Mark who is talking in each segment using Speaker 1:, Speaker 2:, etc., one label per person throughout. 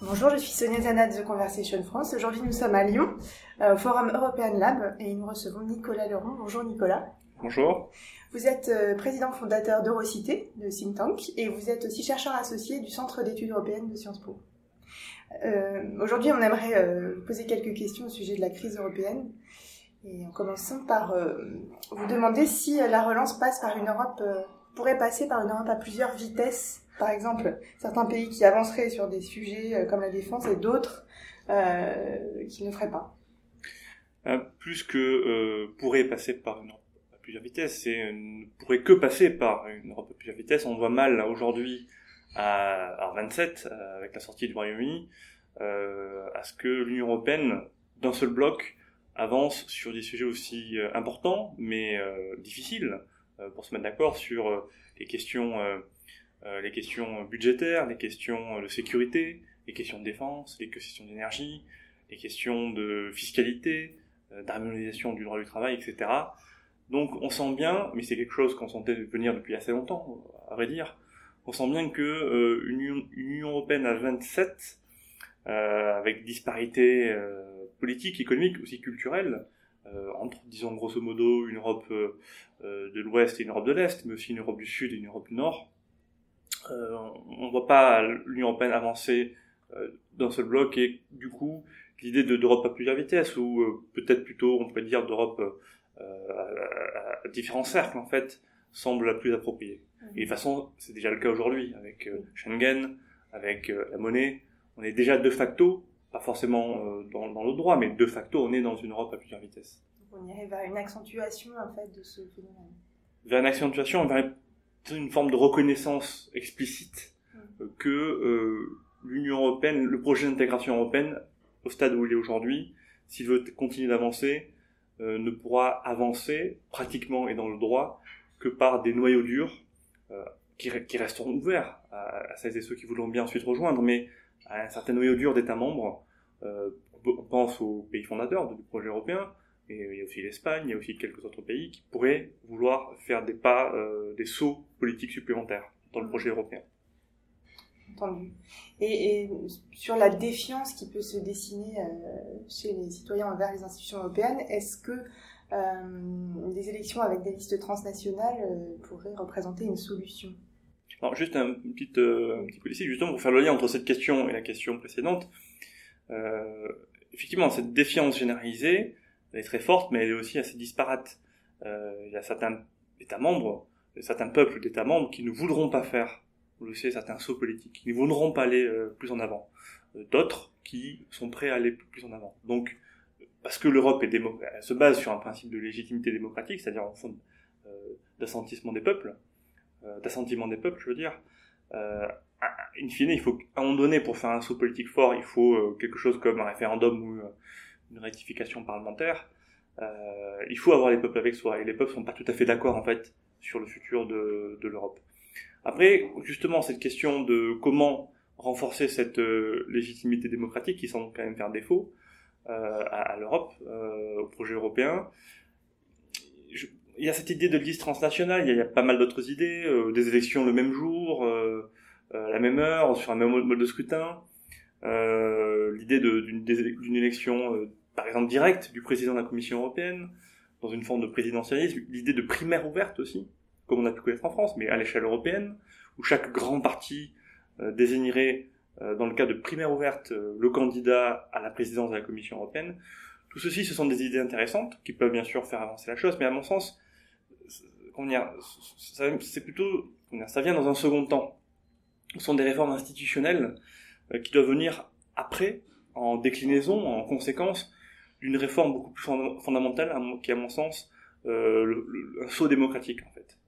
Speaker 1: Bonjour, je suis Sonia Zana de The Conversation France. Aujourd'hui, nous sommes à Lyon, euh, au Forum European Lab, et nous recevons Nicolas Leron. Bonjour Nicolas.
Speaker 2: Bonjour.
Speaker 1: Vous êtes euh, président fondateur d'Eurocité, de think tank, et vous êtes aussi chercheur associé du Centre d'études européennes de Sciences Po. Euh, Aujourd'hui, on aimerait euh, poser quelques questions au sujet de la crise européenne. Et en commençant par euh, vous demander si la relance passe par une Europe, euh, pourrait passer par une Europe à plusieurs vitesses. Par exemple, certains pays qui avanceraient sur des sujets euh, comme la défense et d'autres euh, qui ne feraient pas.
Speaker 2: Euh, plus que euh, pourrait passer par une Europe à plusieurs vitesses, c'est euh, ne pourrait que passer par une Europe à plusieurs vitesses. On voit mal aujourd'hui à, à 27 euh, avec la sortie du Royaume-Uni euh, à ce que l'Union européenne d'un seul bloc avance sur des sujets aussi euh, importants mais euh, difficiles euh, pour se mettre d'accord sur les questions les questions budgétaires, les questions de sécurité, les questions de défense, les questions d'énergie, les questions de fiscalité, d'harmonisation du droit du travail, etc. Donc on sent bien, mais c'est quelque chose qu'on sentait venir depuis assez longtemps, à vrai dire, on sent bien que euh, une Union européenne à 27, euh, avec disparité euh, politique, économique, aussi culturelle, euh, entre, disons grosso modo, une Europe euh, euh, de l'Ouest et une Europe de l'Est, mais aussi une Europe du Sud et une Europe du Nord, euh, on ne voit pas l'Union européenne avancer d'un seul bloc et du coup l'idée de d'Europe à plusieurs vitesses ou peut-être plutôt on pourrait dire d'Europe à, à, différents cercles en fait semble la plus appropriée. Et de toute façon c'est déjà le cas aujourd'hui avec Schengen, avec la monnaie, on est déjà de facto pas forcément euh, dans, dans le droit mais de facto on est dans une Europe à plusieurs vitesses.
Speaker 1: Donc on irait vers une accentuation en fait de ce phénomène.
Speaker 2: Vers une accentuation, vers une forme de reconnaissance explicite euh, que euh, l'Union européenne, le projet d'intégration européenne, au stade où il est aujourd'hui, s'il veut continuer d'avancer, euh, ne pourra avancer pratiquement et dans le droit que par des noyaux durs euh, qui, qui, resteront ouverts à, à, celles et ceux qui voudront bien ensuite rejoindre, mais un certain noyau dur d'États membres. Euh, on pense aux pays fondateurs du projet européen, il y a aussi l'Espagne, il y a aussi quelques autres pays qui pourraient vouloir faire des pas, euh, des sauts politiques supplémentaires dans le projet européen.
Speaker 1: Entendu. Et, sur la défiance qui peut se dessiner euh, chez les citoyens envers les institutions européennes, est-ce que des élections avec des listes transnationales pourraient représenter une solution?
Speaker 2: Alors, juste un, une petite, euh, petit coup justement pour faire le lien entre cette question et la question précédente. Euh, effectivement, cette défiance généralisée, elle est très forte, mais elle est aussi assez disparate. Euh, il y a certains États membres, certains peuples d'États membres qui ne voudront pas faire, vous le savez, certains sauts politiques, qui ne voudront pas aller euh, plus en avant. D'autres qui sont prêts à aller plus en avant. Donc, parce que l'Europe se base sur un principe de légitimité démocratique, c'est-à-dire en fond d'assentissement des peuples, d'assentiment des peuples, je veux dire. Euh, in fine, il faut, à un moment donné, pour faire un saut politique fort, il faut euh, quelque chose comme un référendum ou euh, une rectification parlementaire. Euh, il faut avoir les peuples avec soi, et les peuples sont pas tout à fait d'accord, en fait, sur le futur de, l'Europe. Après, justement, cette question de comment renforcer cette euh, légitimité démocratique qui semble quand même faire défaut euh, à, l'Europe, euh, au projet européen. Il y a cette idée de liste transnationale, il y a, pas mal d'autres idées, euh, des élections le même jour, euh, euh, la même heure, sur un même mode de scrutin, l'idée d'une élection, par exemple, directe du président de la Commission européenne, dans une forme de présidentialisme, l'idée de primaire ouverte aussi, comme on a pu connaître en France, mais à l'échelle européenne, où chaque grand parti désignerait euh, dans le cas de primaire ouverte, euh, le candidat à la présidence de la Commission européenne. Tout ceci, ce sont des idées intéressantes qui peuvent bien sûr faire avancer la chose, mais à mon sens, c'est plutôt, ça vient dans un second temps. Ce sont des réformes institutionnelles euh, qui doivent venir après, en déclinaison, en conséquence d'une réforme beaucoup plus fondamentale, qui à mon sens, euh, le, le, un saut démocratique en fait.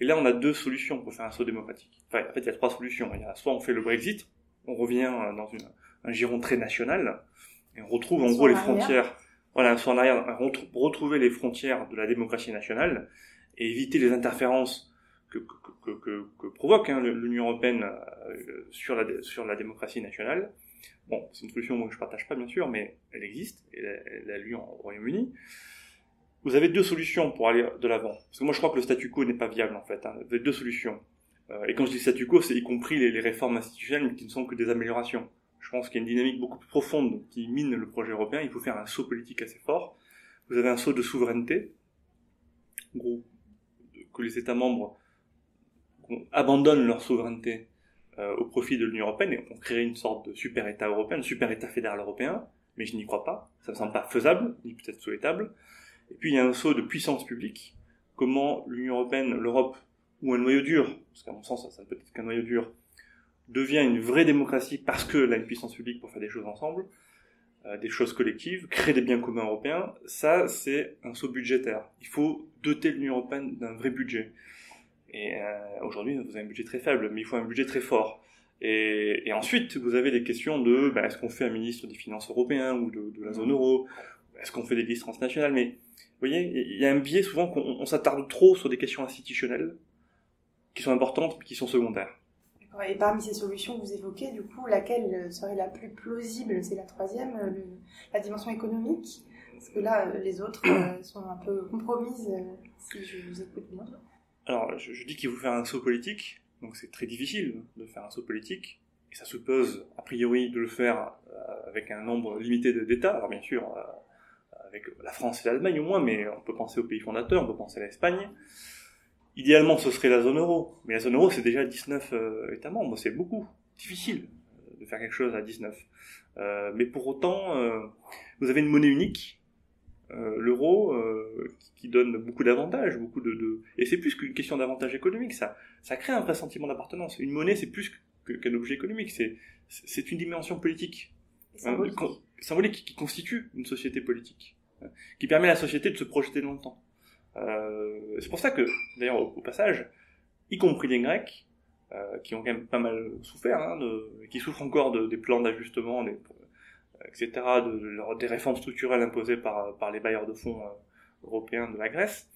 Speaker 2: Et là, on a deux solutions pour faire un saut démocratique. Enfin, en fait, il y a trois solutions. Il y a soit on fait le Brexit, on revient dans une, un giron très national, et on retrouve en gros les frontières, voilà, soit en arrière, retrouver les frontières de la démocratie nationale, et éviter les interférences que, que, que, que, que provoque hein, l'Union européenne euh, sur, la, sur la démocratie nationale. Bon, c'est une solution que je partage pas bien sûr, mais elle existe, et elle, a lieu au Royaume-Uni. vous avez deux solutions pour aller de l'avant. Parce que moi, je crois que le statu quo n'est pas viable, en fait. Hein. Vous avez deux solutions. Euh, et quand je dis statu quo, c'est y compris les, les, réformes institutionnelles qui ne sont que des améliorations. Je pense qu'il y a une dynamique beaucoup plus profonde qui mine le projet européen. Il faut faire un saut politique assez fort. Vous avez un saut de souveraineté. En gros, que les États membres abandonnent leur souveraineté euh, au profit de l'Union européenne et on crée une sorte de super État européen, un super État fédéral européen, mais je n'y crois pas. Ça me semble pas faisable, ni peut-être souhaitable. Et puis il y a un saut de puissance publique. Comment l'Union européenne, l'Europe, ou un noyau dur, parce qu'à mon sens ça, ça peut être qu'un noyau dur, devient une vraie démocratie parce qu'elle a une puissance publique pour faire des choses ensemble, des choses collectives, créer des biens communs européens, ça c'est un saut budgétaire. Il faut doter l'Union européenne d'un vrai budget. Et euh, aujourd'hui, vous avez un budget très faible, mais il faut un budget très fort. Et, et ensuite, vous avez des questions de ben, est-ce qu'on fait un ministre des Finances européen ou de, de la zone euro? Est-ce qu'on fait des listes transnationales Mais vous voyez, il y a un biais souvent qu'on s'attarde trop sur des questions institutionnelles qui sont importantes mais qui sont secondaires.
Speaker 1: Et parmi ces solutions que vous évoquez, du coup, laquelle serait la plus plausible? C'est la troisième, euh, le, la dimension économique Parce que là, euh, les autres euh, sont un peu compromises, si je vous écoute bien.
Speaker 2: Alors, je, je dis qu'il faut faire un saut politique, donc c'est très difficile de faire un saut politique, et ça suppose, a priori, de le faire avec un nombre limité d'États. Alors, bien sûr, avec la France et l'Allemagne au moins, mais on peut penser aux pays fondateurs, on peut penser à l'Espagne. Idéalement, ce serait la zone euro. Mais la zone euro, c'est déjà 19 euh, États membres. C'est beaucoup. Difficile de faire quelque chose à 19. Euh, mais pour autant, euh, vous avez une monnaie unique, euh, l'euro, euh, qui, donne beaucoup d'avantages, beaucoup de, de... et c'est plus qu'une question d'avantage économique. Ça, ça crée un vrai sentiment d'appartenance. Une monnaie, c'est plus qu'un objet économique. C'est, c'est une dimension politique,
Speaker 1: symbolique,
Speaker 2: symbolique qui, qui constitue une société politique, hein, qui permet à la société de se projeter dans le temps. Euh, c'est pour ça que, d'ailleurs, au, passage, y compris les Grecs, euh, qui ont quand même pas mal souffert, hein, qui souffrent encore de, des plans d'ajustement, etc., de, des réformes structurelles imposées par, les bailleurs de fonds euh, européens de la Grèce,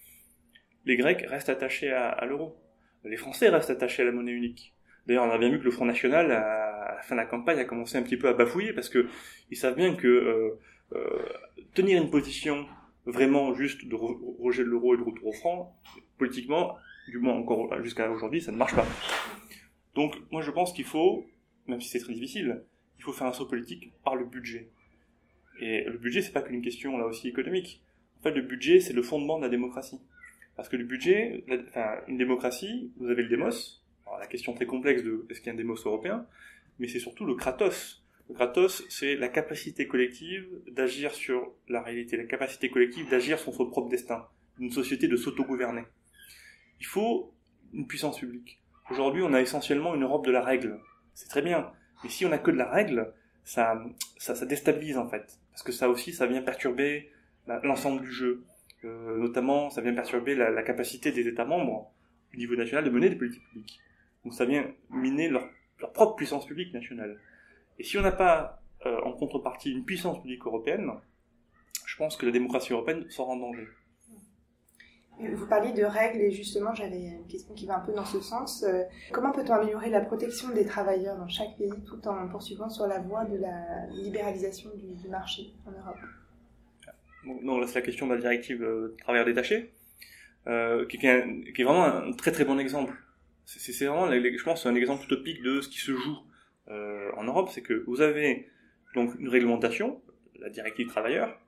Speaker 2: les Grecs restent attachés à, l'euro. Les Français restent attachés à la monnaie unique. D'ailleurs, on a bien vu que le Front National, à, la fin de la campagne, a commencé un petit peu à bafouiller parce que ils savent bien que euh, euh, tenir une position vraiment juste de rejet de l'euro et de retour au franc, politiquement, du moins encore jusqu'à aujourd'hui, ça ne marche pas. Donc moi je pense qu'il faut, même si c'est très difficile, il faut faire un saut politique par le budget. Et le budget, c'est pas qu'une question là aussi économique. En fait, le budget, c'est le fondement de la démocratie. Parce que le budget, enfin, une démocratie, vous avez le démos, alors, la question très complexe de est-ce qu'il y a un démos européen, mais c'est surtout le kratos. Le Kratos, c'est la capacité collective d'agir sur la réalité, la capacité collective d'agir sur son propre destin, une société de s'autogouverner. Il faut une puissance publique. Aujourd'hui, on a essentiellement une Europe de la règle. C'est très bien. Mais si on a que de la règle, ça, ça, ça déstabilise en fait. Parce que ça aussi, ça vient perturber l'ensemble du jeu. Euh, notamment, ça vient perturber la, la, capacité des États membres, au niveau national, de mener des politiques publiques. Donc ça vient miner leur, leur propre puissance publique nationale. Et si on n'a pas euh, en contrepartie une puissance publique européenne, je pense que la démocratie européenne sera en danger.
Speaker 1: Vous parliez de règles et justement j'avais une question qui va un peu dans ce sens. Euh, comment peut-on améliorer la protection des travailleurs dans chaque pays tout en poursuivant sur la voie de la libéralisation du, du marché en Europe?
Speaker 2: Non, là c'est la question de la directive euh, travailleurs détachés, euh, qui, qui, est un, qui, est vraiment un très très bon exemple. C'est vraiment, je pense, un exemple utopique de ce qui se joue euh, en Europe, c'est que vous avez donc une réglementation, la directive travailleurs,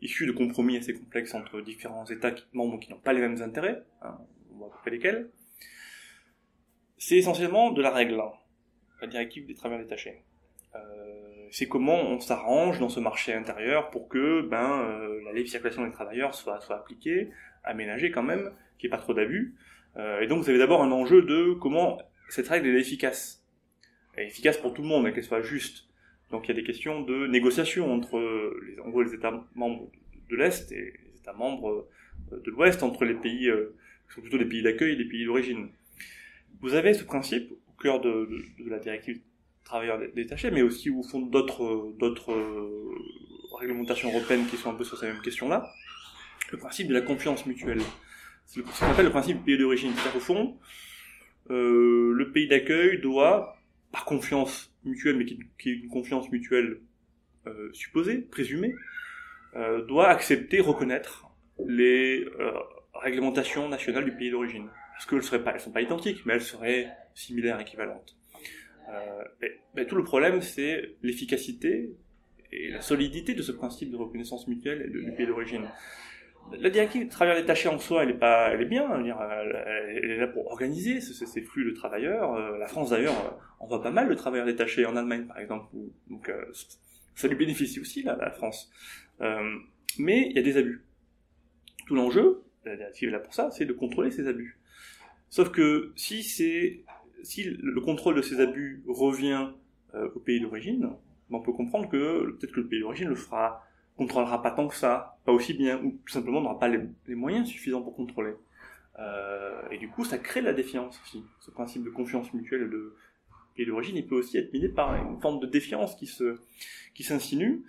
Speaker 2: issue de compromis assez complexes entre différents États membres qui n'ont pas les mêmes intérêts, hein, on voit à peu près lesquels. C'est essentiellement de la règle, hein, la directive des travailleurs détachés. Euh, c'est comment on s'arrange dans ce marché intérieur pour que ben, euh, la libre circulation des travailleurs soit, soit appliquée, aménagée quand même, qu'il n'y ait pas trop d'abus. Euh, et donc vous avez d'abord un enjeu de comment cette règle est efficace efficace pour tout le monde, mais qu'elle soit juste. Donc il y a des questions de négociation entre les, en gros, les États membres de l'Est et les États membres euh, de l'Ouest, entre les pays euh, qui sont plutôt des pays d'accueil et des pays d'origine. Vous avez ce principe au cœur de, de, de la directive travailleurs détachés, mais aussi au fond d'autres d'autres euh, réglementations européennes qui sont un peu sur ces mêmes questions-là. Le principe de la confiance mutuelle. C'est ce qu'on appelle le principe du pays d'origine. C'est-à-dire au fond, euh, le pays d'accueil doit par confiance mutuelle, mais qui, est une confiance mutuelle euh, supposée, présumée, euh, doit accepter, reconnaître les euh, réglementations nationales du pays d'origine. Parce qu'elles elles sont pas identiques, mais elles seraient similaires, équivalentes. Euh, mais, tout le problème, c'est l'efficacité et la solidité de ce principe de reconnaissance mutuelle du pays d'origine. La directive travailleur détaché en soi, elle est pas, elle est bien. Elle est là pour organiser ces, flux de travailleurs. Euh, la France d'ailleurs on voit pas mal de travailleurs détachés en Allemagne, par exemple. Donc euh, ça lui bénéficie aussi là, la France. Euh, mais il y a des abus. Tout l'enjeu, la directive est là pour ça, c'est de contrôler ces abus. Sauf que si c'est si le contrôle de ces abus revient au pays d'origine, on peut comprendre que peut-être que le pays d'origine le fera contrôlera pas tant que ça, pas aussi bien, ou tout simplement n'aura pas les, moyens suffisants pour contrôler. Euh, et du coup, ça crée de la défiance aussi. Ce principe de confiance mutuelle de pays d'origine, il peut aussi être miné par une forme de défiance qui se qui s'insinue.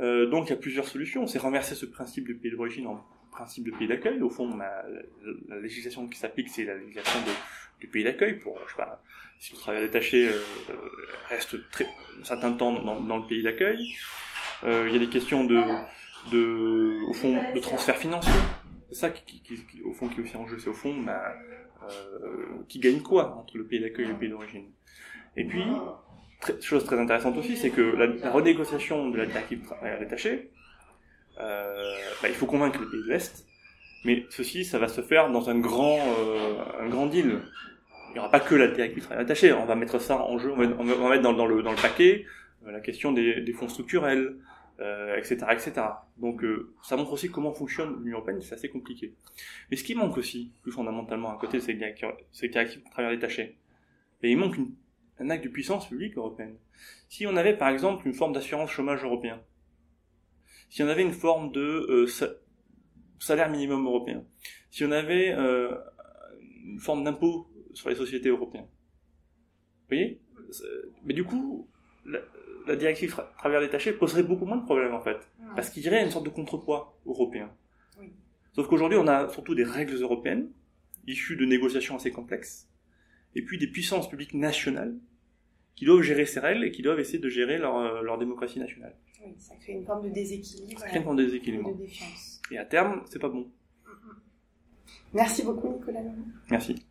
Speaker 2: Euh, donc, il y a plusieurs solutions. C'est renverser ce principe de pays d'origine en principe de pays d'accueil. Au fond, la, la, législation qui s'applique, c'est la législation du pays d'accueil. Pour, je sais pas, si le travailleur détaché euh, reste très, un certain temps dans, dans le pays d'accueil, euh, il y a des questions de, de, au fond, de transfert financier. C'est ça qui, qui, qui, au fond, qui est aussi en jeu. C'est au fond, bah, euh, qui gagne quoi entre le pays d'accueil et le pays d'origine. Et puis, très, chose très intéressante aussi, c'est que la, la, renégociation de la directive détachée, euh, bah, il faut convaincre les pays de l'Est, mais ceci, ça va se faire dans un grand, euh, un grand deal. Il n'y aura pas que la directive détachée, on va mettre ça en jeu, on va, on va mettre dans, dans, le, dans le paquet euh, la question des, des fonds structurels, euh, etc., etc. Donc euh, ça montre aussi comment fonctionne l'Union européenne, c'est assez compliqué. Mais ce qui manque aussi, plus fondamentalement, à côté de ces directives de travailleurs détachés, il manque une, un acte de puissance publique européenne. Si on avait par exemple une forme d'assurance chômage européen, si on avait une forme de euh, salaire minimum européen, si on avait euh, une forme d'impôt sur les sociétés européennes, vous voyez? Mais du coup, la directive travailleurs détachés poserait beaucoup moins de problèmes en fait, parce qu'il y aurait une sorte de contrepoids européen. Sauf qu'aujourd'hui, on a surtout des règles européennes issues de négociations assez complexes, et puis des puissances publiques nationales qui doivent gérer ces règles et qui doivent essayer de gérer leur, euh, leur démocratie nationale.
Speaker 1: Oui, ça crée une forme de déséquilibre.
Speaker 2: Ça crée une forme de déséquilibre.
Speaker 1: Et de défiance.
Speaker 2: Et à terme, c'est pas bon.
Speaker 1: Merci beaucoup, Nicolas.
Speaker 2: Merci.